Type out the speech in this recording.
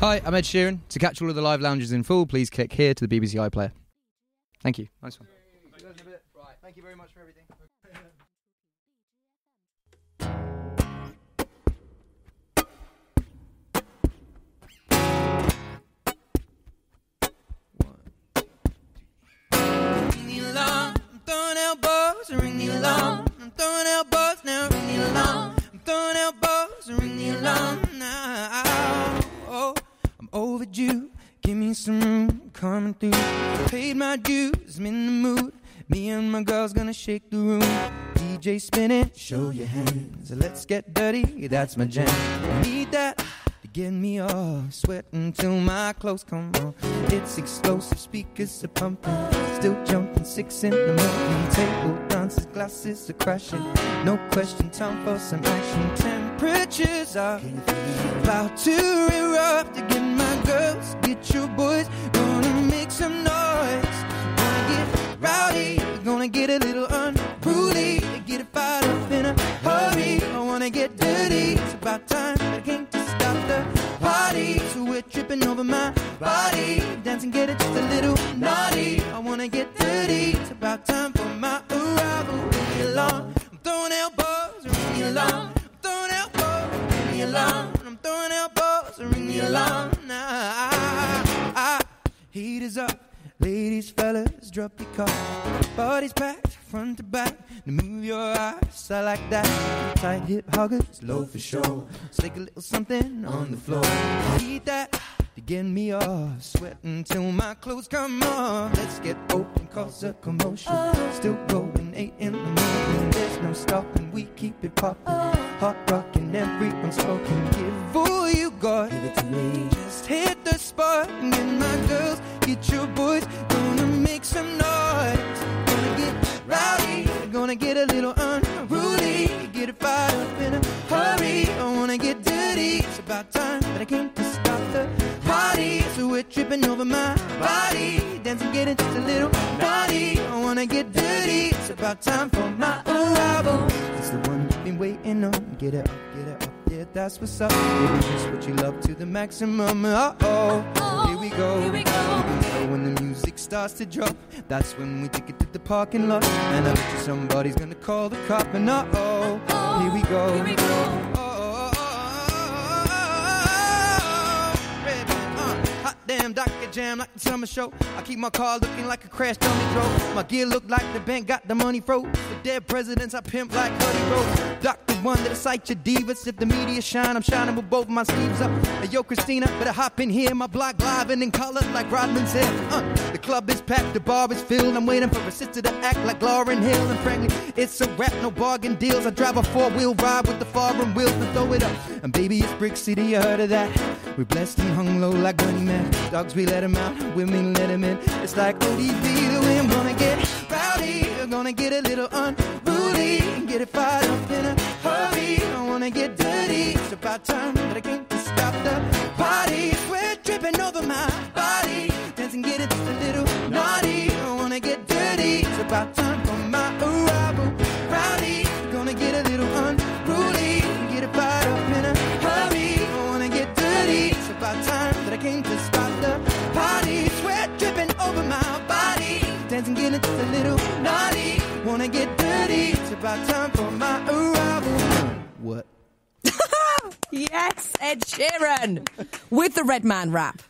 Hi, I'm Ed Sheeran. To catch all of the live lounges in full, please click here to the BBC iPlayer. Thank you. Nice one. Right, thank you very much for everything. Ring the alarm, I'm throwing elbows, ring the alarm. I'm throwing elbows now, ring the alarm. I'm throwing elbows, ring the alarm now. I'm overdue. Give me some room, coming through. Paid my dues, I'm in the mood. Me and my girl's gonna shake the room. DJ spinning, show your hands. Let's get dirty, that's my jam. Need that to get me off. Sweating till my clothes come off. It's explosive, speakers are pumping. Still jumping, six in the morning. Table dances, glasses are crashing. No question, time for some action. Temperatures are about to erupt. My girls, get your boys. Gonna make some noise. Gonna get rowdy. Gonna get a little unruly. Get it fired up in a hurry. I wanna get dirty. It's about time. I can't just stop the party. So we're tripping over my body. Dancing, get it just a little naughty. I wanna get dirty. It's about time for my arrival. Heat is up. Ladies, fellas, drop your car. Body's packed, front to back. Now move your ass, I like that. Tight hip huggers, low for sure. Stick a little something on the floor. Need that to get me off. Sweating till my clothes come off. Let's get open, cause a commotion. Still going eight in the morning. There's no stopping, we keep it popping. Hot rocking, everyone's smoking. Give all you got. Give it to me. Just hit the spot and get my girls, get your boys. Gonna make some noise. Gonna get rowdy. Gonna get a little unruly. Get it fired up in a hurry. I wanna get dirty. It's about time, but I can't just stop the party. So we're tripping over my body. Dancing, getting just a little naughty. I wanna get dirty. It's about time for my arrival. Waiting on. Get it up, get it up. Yeah, that's what's up. Baby, just what you love to the maximum. Uh oh, here we go. Here we go. when the music starts to drop, that's when we take it to the parking lot. And I bet you somebody's gonna call the cop. And uh oh, here we go. Here we go. Hot a Jam like the summer show. I keep my car looking like a crash dummy drove. My gear look like the bank got the money froze. The dead presidents I pimp like Cuddy Rose. Dr. One that'll cite your divas. If the media shine, I'm shining with both my sleeves up. Hey, yo, Christina, better hop in here. My block live and in color like Rodman said. Uh, the club is packed, the bar is filled. I'm waiting for a sister to act like Lauryn Hill. And frankly, it's a rap, no bargain deals. I drive a four wheel ride with the foreign wheels to throw it up. And baby, it's Brick City, you heard of that? We blessed and hung low like Bunny Man. Dogs, we let out, women let in. It's like ODB, the I'm gonna get rowdy. I'm gonna get a little unruly. Get it fired up in a wanna get dirty. It's about time, but I can't just stop the party. Sweat dripping over my body. Dancing, get it just a little naughty. I wanna get dirty. It's about time for my arrival. Rowdy, gonna get a little unruly. Get it fired up in a hurry. I wanna get dirty. It's about time that I came to stop the party. Sweat dripping over my body. Dancing, getting just a little naughty. Wanna get dirty. It's about time for my arrival. What? Yes, Ed Sheeran with the Redman rap.